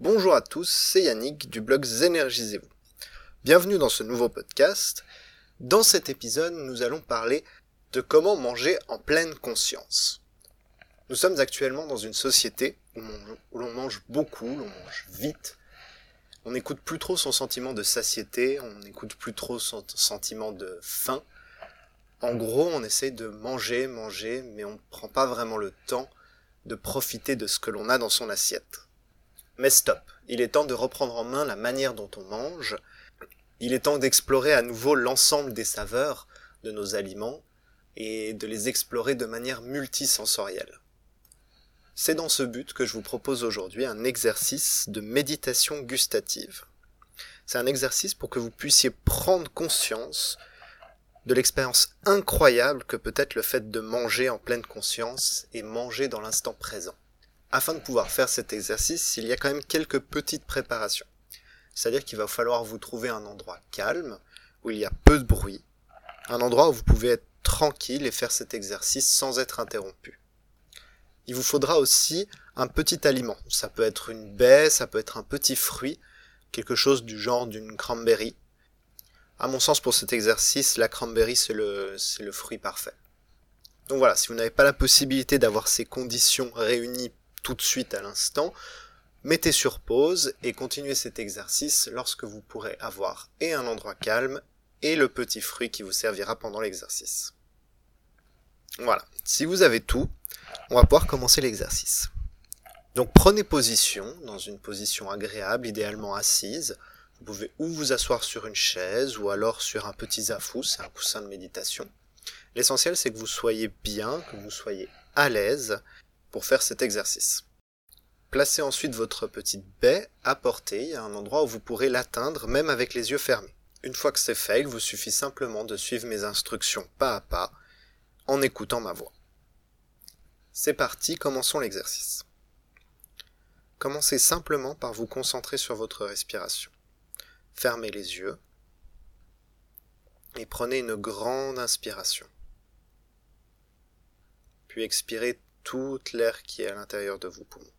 Bonjour à tous, c'est Yannick du blog Zénergisez-vous. Bienvenue dans ce nouveau podcast. Dans cet épisode, nous allons parler de comment manger en pleine conscience. Nous sommes actuellement dans une société où l'on mange beaucoup, l'on mange vite. On n'écoute plus trop son sentiment de satiété, on n'écoute plus trop son sentiment de faim. En gros, on essaye de manger, manger, mais on ne prend pas vraiment le temps de profiter de ce que l'on a dans son assiette. Mais stop, il est temps de reprendre en main la manière dont on mange, il est temps d'explorer à nouveau l'ensemble des saveurs de nos aliments et de les explorer de manière multisensorielle. C'est dans ce but que je vous propose aujourd'hui un exercice de méditation gustative. C'est un exercice pour que vous puissiez prendre conscience de l'expérience incroyable que peut être le fait de manger en pleine conscience et manger dans l'instant présent. Afin de pouvoir faire cet exercice, il y a quand même quelques petites préparations. C'est-à-dire qu'il va falloir vous trouver un endroit calme, où il y a peu de bruit, un endroit où vous pouvez être tranquille et faire cet exercice sans être interrompu il vous faudra aussi un petit aliment. Ça peut être une baie, ça peut être un petit fruit, quelque chose du genre d'une cranberry. À mon sens, pour cet exercice, la cranberry, c'est le, c'est le fruit parfait. Donc voilà, si vous n'avez pas la possibilité d'avoir ces conditions réunies tout de suite à l'instant, mettez sur pause et continuez cet exercice lorsque vous pourrez avoir et un endroit calme et le petit fruit qui vous servira pendant l'exercice. Voilà, si vous avez tout, on va pouvoir commencer l'exercice. Donc prenez position, dans une position agréable, idéalement assise. Vous pouvez ou vous asseoir sur une chaise ou alors sur un petit zafou, c'est un coussin de méditation. L'essentiel c'est que vous soyez bien, que vous soyez à l'aise pour faire cet exercice. Placez ensuite votre petite baie à portée à un endroit où vous pourrez l'atteindre même avec les yeux fermés. Une fois que c'est fait, il vous suffit simplement de suivre mes instructions pas à pas en écoutant ma voix. C'est parti, commençons l'exercice. Commencez simplement par vous concentrer sur votre respiration. Fermez les yeux et prenez une grande inspiration. Puis expirez toute l'air qui est à l'intérieur de vos poumons.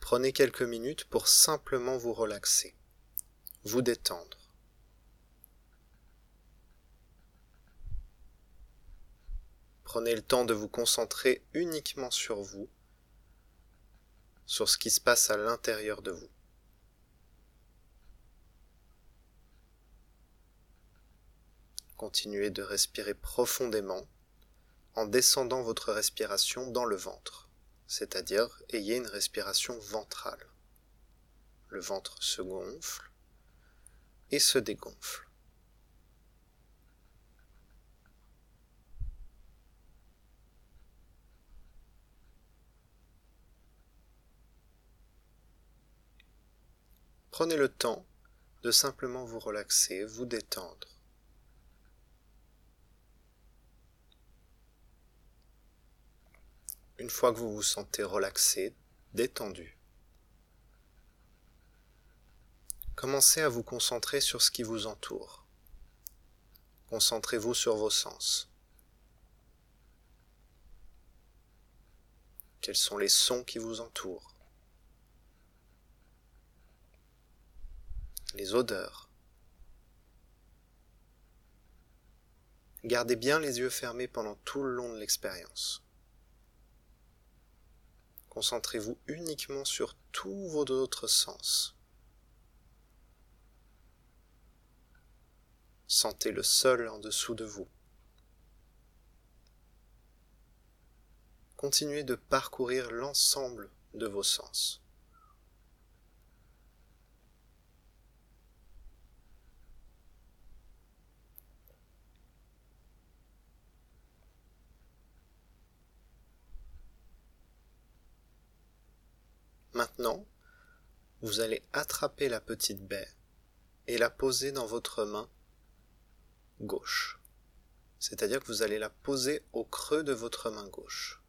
Prenez quelques minutes pour simplement vous relaxer, vous détendre. Prenez le temps de vous concentrer uniquement sur vous, sur ce qui se passe à l'intérieur de vous. Continuez de respirer profondément en descendant votre respiration dans le ventre, c'est-à-dire ayez une respiration ventrale. Le ventre se gonfle et se dégonfle. Prenez le temps de simplement vous relaxer, vous détendre. Une fois que vous vous sentez relaxé, détendu, commencez à vous concentrer sur ce qui vous entoure. Concentrez-vous sur vos sens. Quels sont les sons qui vous entourent? Les odeurs. Gardez bien les yeux fermés pendant tout le long de l'expérience. Concentrez-vous uniquement sur tous vos autres sens. Sentez le sol en dessous de vous. Continuez de parcourir l'ensemble de vos sens. Maintenant, vous allez attraper la petite baie et la poser dans votre main gauche. C'est-à-dire que vous allez la poser au creux de votre main gauche.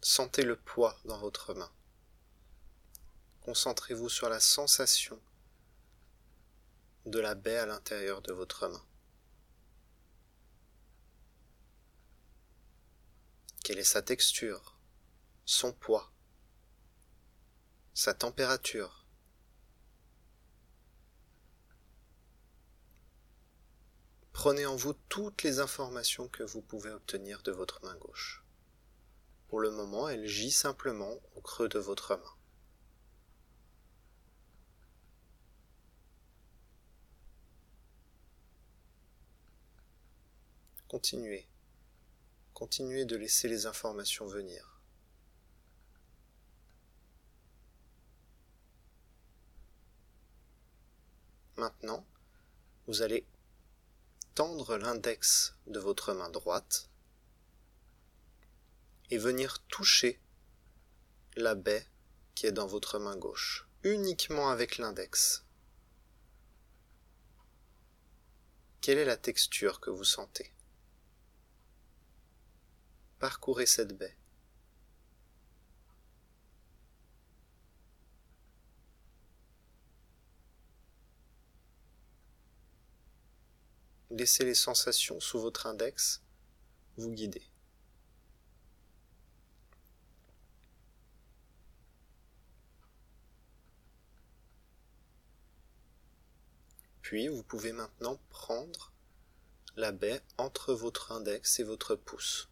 Sentez le poids dans votre main. Concentrez-vous sur la sensation de la baie à l'intérieur de votre main. Quelle est sa texture? Son poids? Sa température? Prenez en vous toutes les informations que vous pouvez obtenir de votre main gauche. Pour le moment, elle gît simplement au creux de votre main. Continuez. Continuez de laisser les informations venir. Maintenant, vous allez tendre l'index de votre main droite et venir toucher la baie qui est dans votre main gauche, uniquement avec l'index. Quelle est la texture que vous sentez? Parcourez cette baie. Laissez les sensations sous votre index vous guider. Puis vous pouvez maintenant prendre la baie entre votre index et votre pouce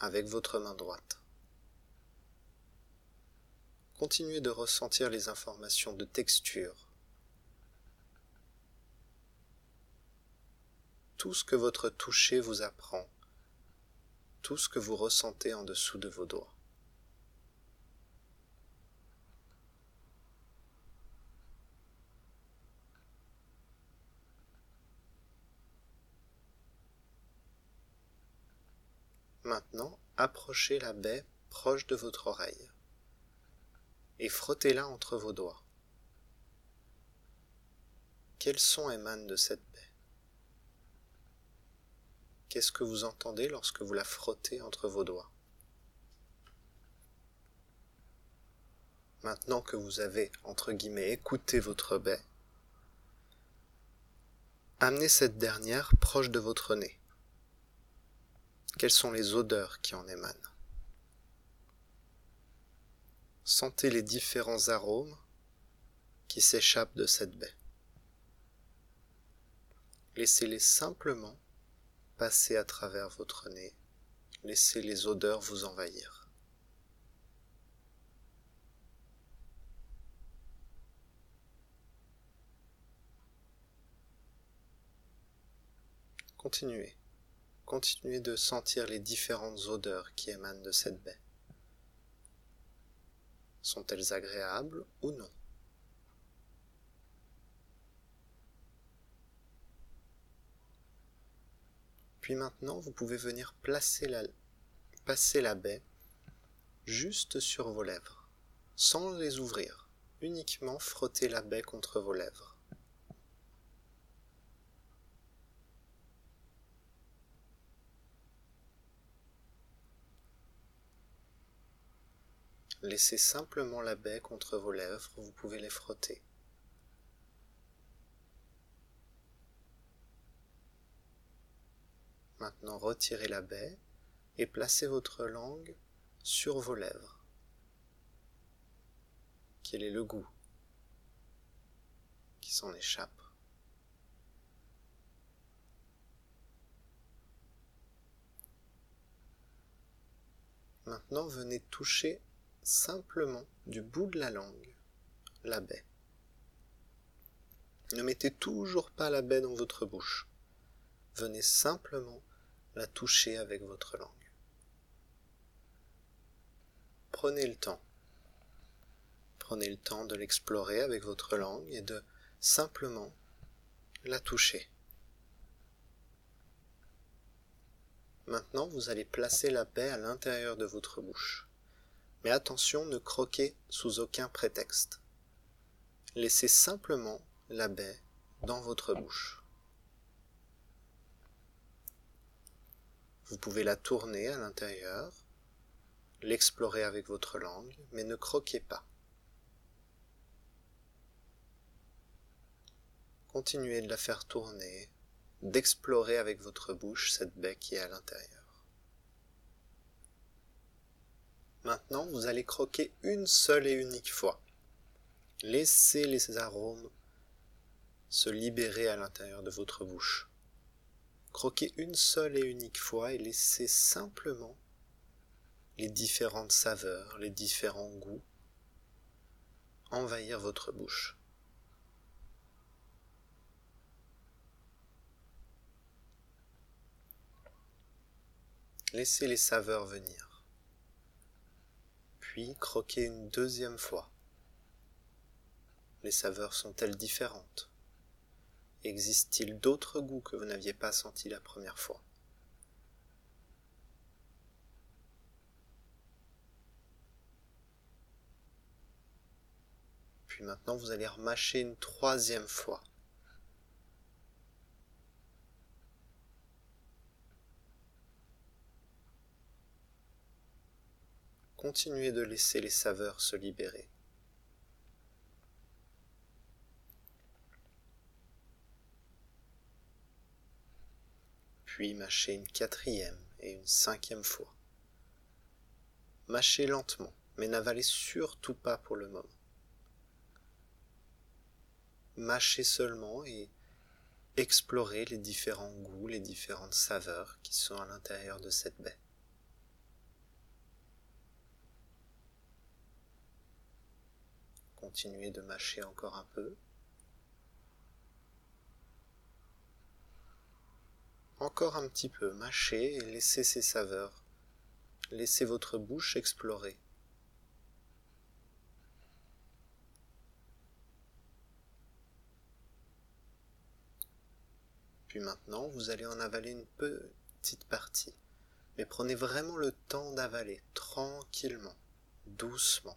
avec votre main droite. Continuez de ressentir les informations de texture. Tout ce que votre toucher vous apprend, tout ce que vous ressentez en dessous de vos doigts. Maintenant, approchez la baie proche de votre oreille et frottez-la entre vos doigts. Quel son émane de cette baie? Qu'est-ce que vous entendez lorsque vous la frottez entre vos doigts? Maintenant que vous avez, entre guillemets, écouté votre baie, amenez cette dernière proche de votre nez. Quelles sont les odeurs qui en émanent? Sentez les différents arômes qui s'échappent de cette baie. Laissez-les simplement passer à travers votre nez. Laissez les odeurs vous envahir. Continuez. Continuez de sentir les différentes odeurs qui émanent de cette baie. Sont-elles agréables ou non? Puis maintenant, vous pouvez venir placer la, passer la baie juste sur vos lèvres, sans les ouvrir, uniquement frotter la baie contre vos lèvres. Laissez simplement la baie contre vos lèvres, vous pouvez les frotter. Maintenant retirez la baie et placez votre langue sur vos lèvres. Quel est le goût qui s'en échappe? Maintenant venez toucher simplement du bout de la langue la baie. Ne mettez toujours pas la baie dans votre bouche. Venez simplement la toucher avec votre langue. Prenez le temps. Prenez le temps de l'explorer avec votre langue et de simplement la toucher. Maintenant, vous allez placer la baie à l'intérieur de votre bouche. Mais attention, ne croquez sous aucun prétexte. Laissez simplement la baie dans votre bouche. Vous pouvez la tourner à l'intérieur, l'explorer avec votre langue, mais ne croquez pas. Continuez de la faire tourner, d'explorer avec votre bouche cette baie qui est à l'intérieur. Maintenant, vous allez croquer une seule et unique fois. Laissez les arômes se libérer à l'intérieur de votre bouche. Croquez une seule et unique fois et laissez simplement les différentes saveurs, les différents goûts envahir votre bouche. Laissez les saveurs venir. Puis croquez une deuxième fois. Les saveurs sont-elles différentes? Existe-t-il d'autres goûts que vous n'aviez pas sentis la première fois? Puis maintenant, vous allez remâcher une troisième fois. Continuez de laisser les saveurs se libérer. Puis mâchez une quatrième et une cinquième fois. Mâchez lentement, mais n'avalez surtout pas pour le moment. Mâchez seulement et explorez les différents goûts, les différentes saveurs qui sont à l'intérieur de cette baie. Continuez de mâcher encore un peu. Encore un petit peu, mâchez et laissez ces saveurs. Laissez votre bouche explorer. Puis maintenant, vous allez en avaler une petite partie. Mais prenez vraiment le temps d'avaler tranquillement, doucement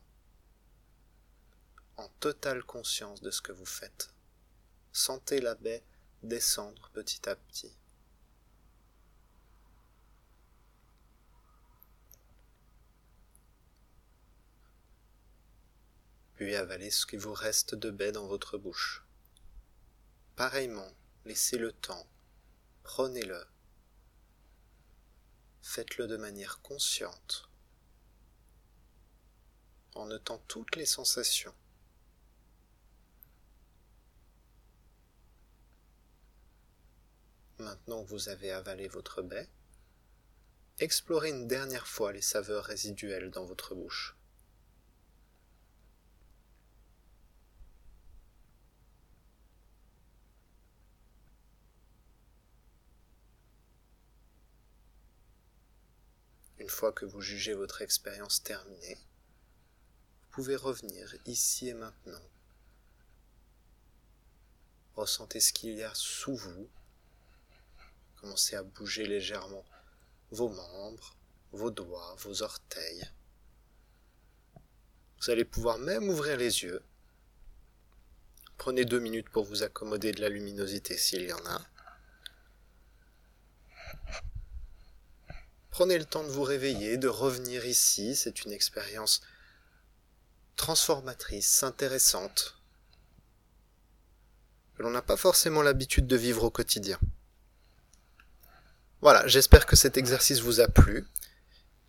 en totale conscience de ce que vous faites. Sentez la baie descendre petit à petit. Puis avalez ce qui vous reste de baie dans votre bouche. Pareillement, laissez le temps, prenez-le, faites-le de manière consciente, en notant toutes les sensations. Maintenant que vous avez avalé votre baie, explorez une dernière fois les saveurs résiduelles dans votre bouche. Une fois que vous jugez votre expérience terminée, vous pouvez revenir ici et maintenant. Ressentez ce qu'il y a sous vous Commencez à bouger légèrement vos membres, vos doigts, vos orteils. Vous allez pouvoir même ouvrir les yeux. Prenez deux minutes pour vous accommoder de la luminosité s'il y en a. Prenez le temps de vous réveiller, de revenir ici. C'est une expérience transformatrice, intéressante, que l'on n'a pas forcément l'habitude de vivre au quotidien. Voilà, j'espère que cet exercice vous a plu,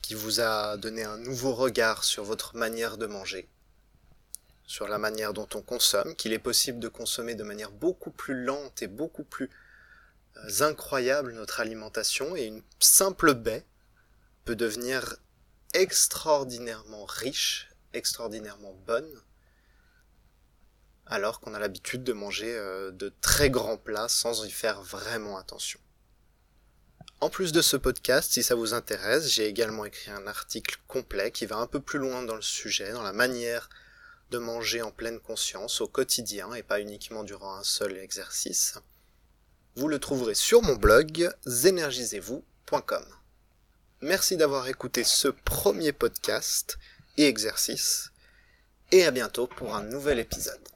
qui vous a donné un nouveau regard sur votre manière de manger, sur la manière dont on consomme, qu'il est possible de consommer de manière beaucoup plus lente et beaucoup plus euh, incroyable notre alimentation, et une simple baie peut devenir extraordinairement riche, extraordinairement bonne, alors qu'on a l'habitude de manger euh, de très grands plats sans y faire vraiment attention. En plus de ce podcast, si ça vous intéresse, j'ai également écrit un article complet qui va un peu plus loin dans le sujet, dans la manière de manger en pleine conscience au quotidien et pas uniquement durant un seul exercice. Vous le trouverez sur mon blog zenergisez-vous.com. Merci d'avoir écouté ce premier podcast et exercice et à bientôt pour un nouvel épisode.